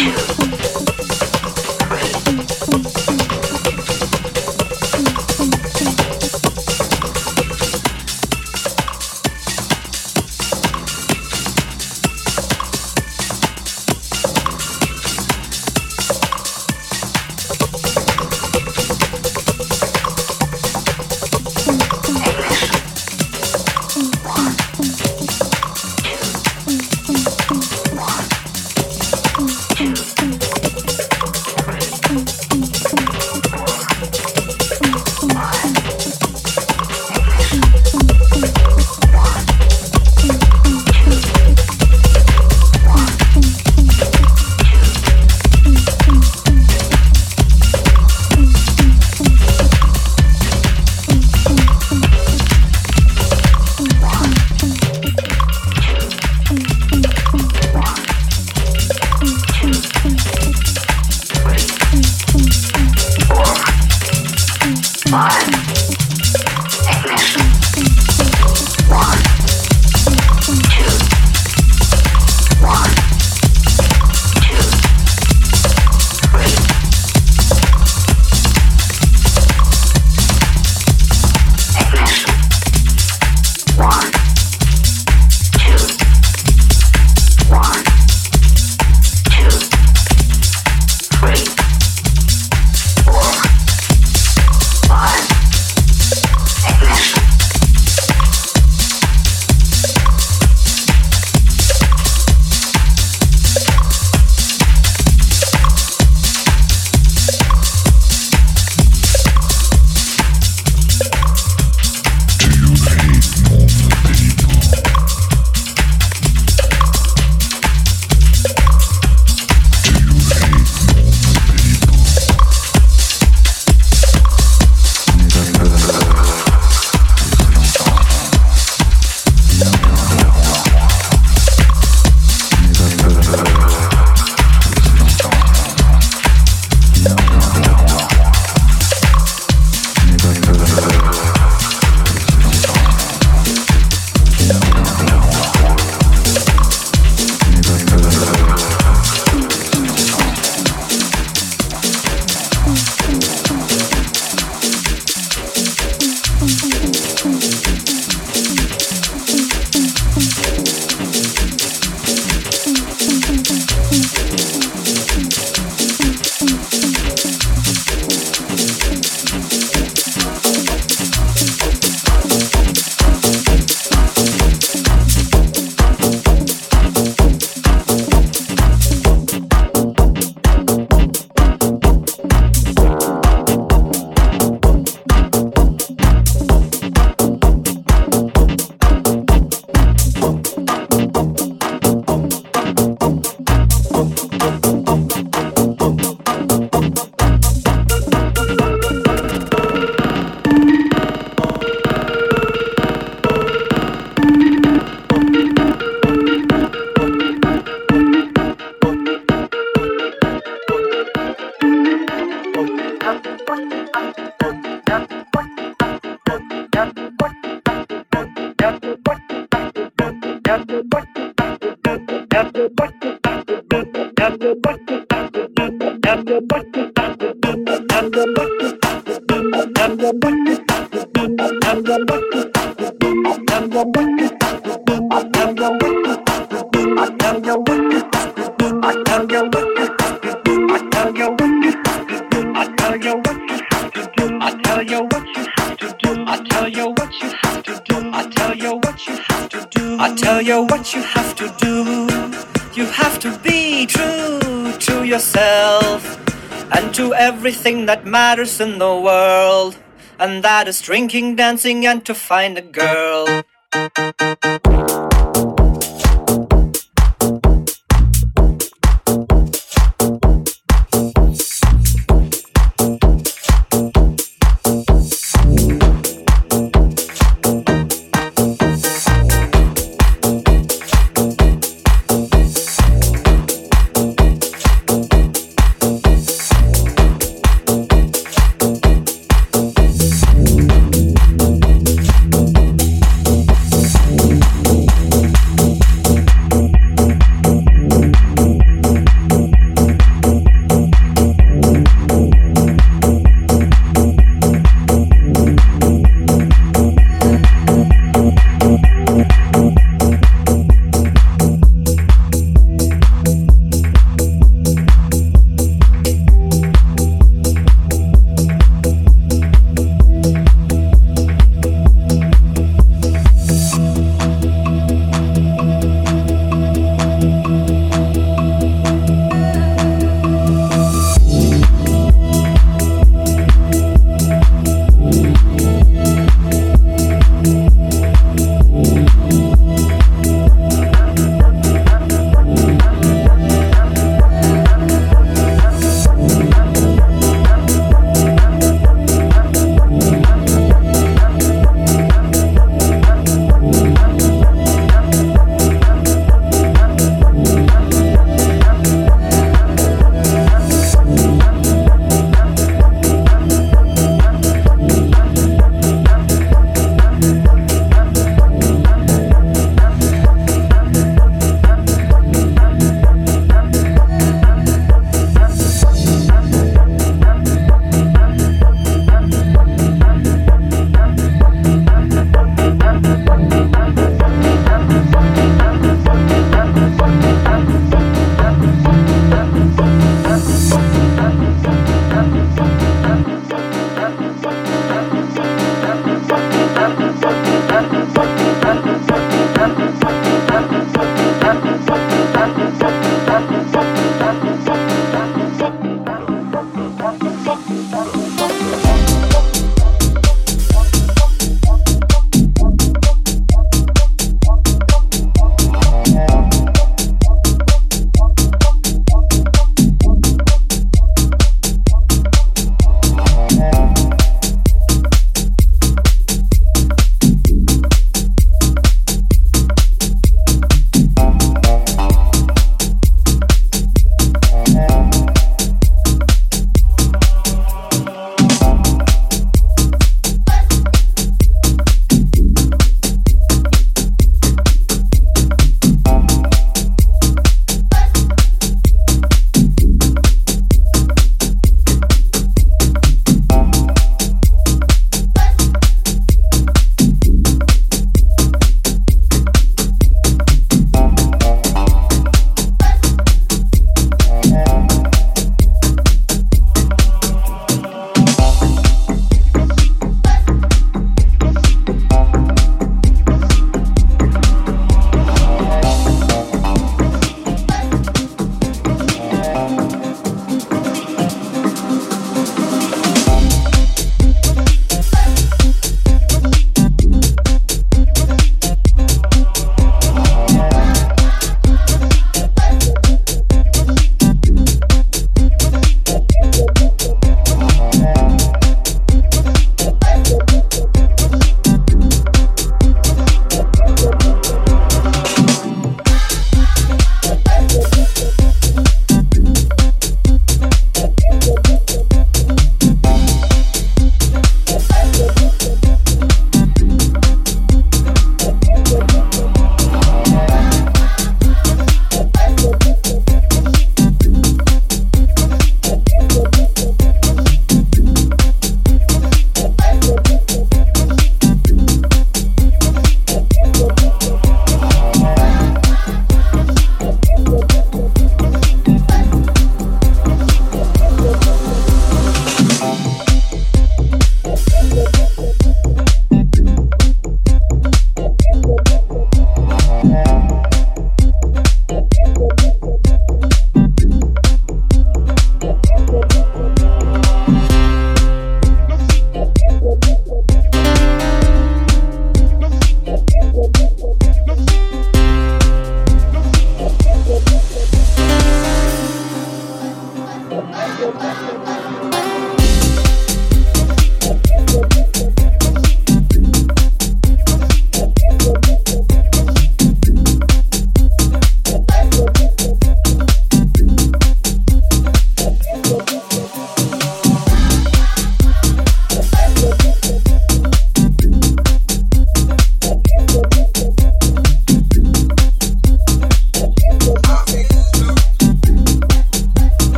you. everything that matters in the world, and that is drinking, dancing, and to find a girl.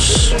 Shh.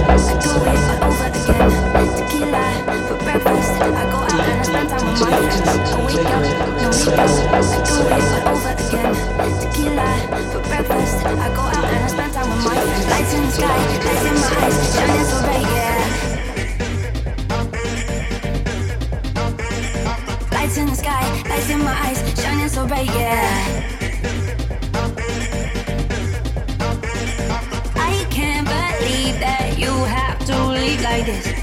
sky, lights in my eyes, shining so bright, yeah. Lights in the sky, lights in my eyes, shining so bright, yeah. I can't believe that you have to leave like this.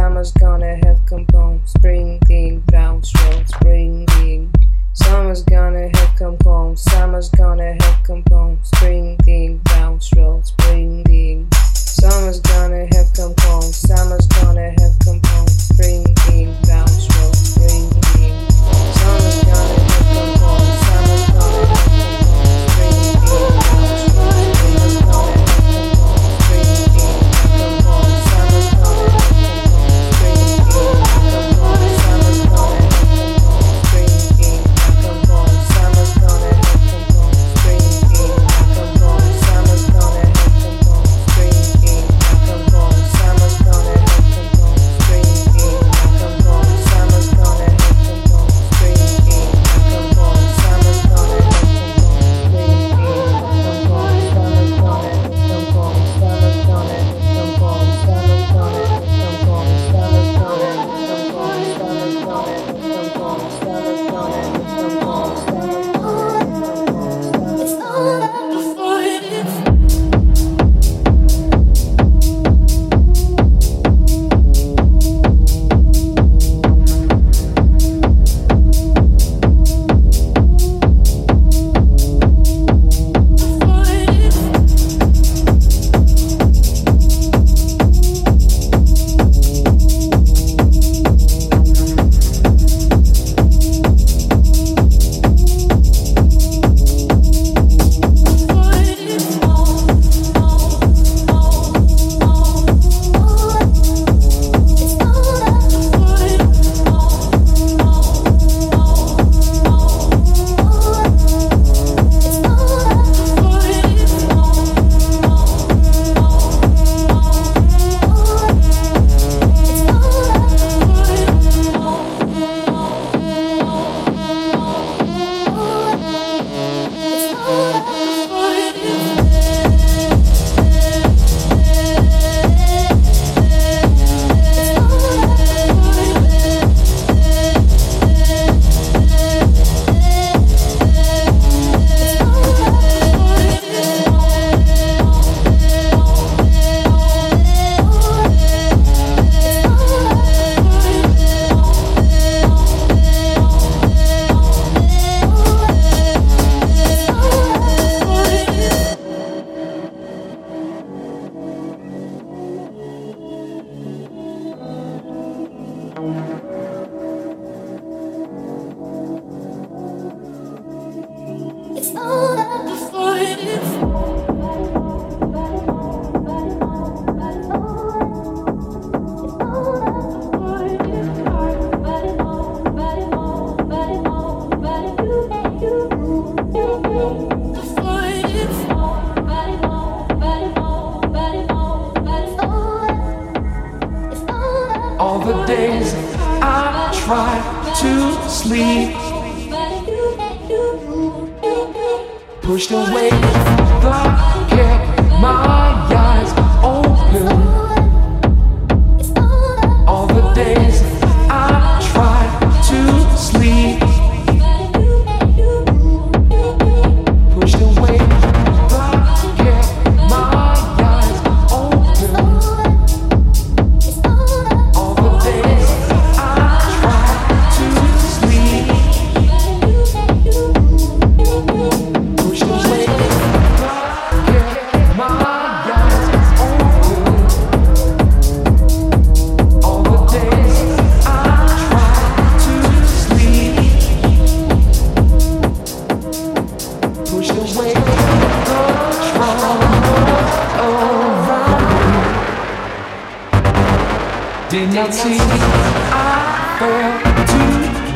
Summer's gonna have come home, springing down strong, springing. Summer's gonna have come home, summer's gonna have come home.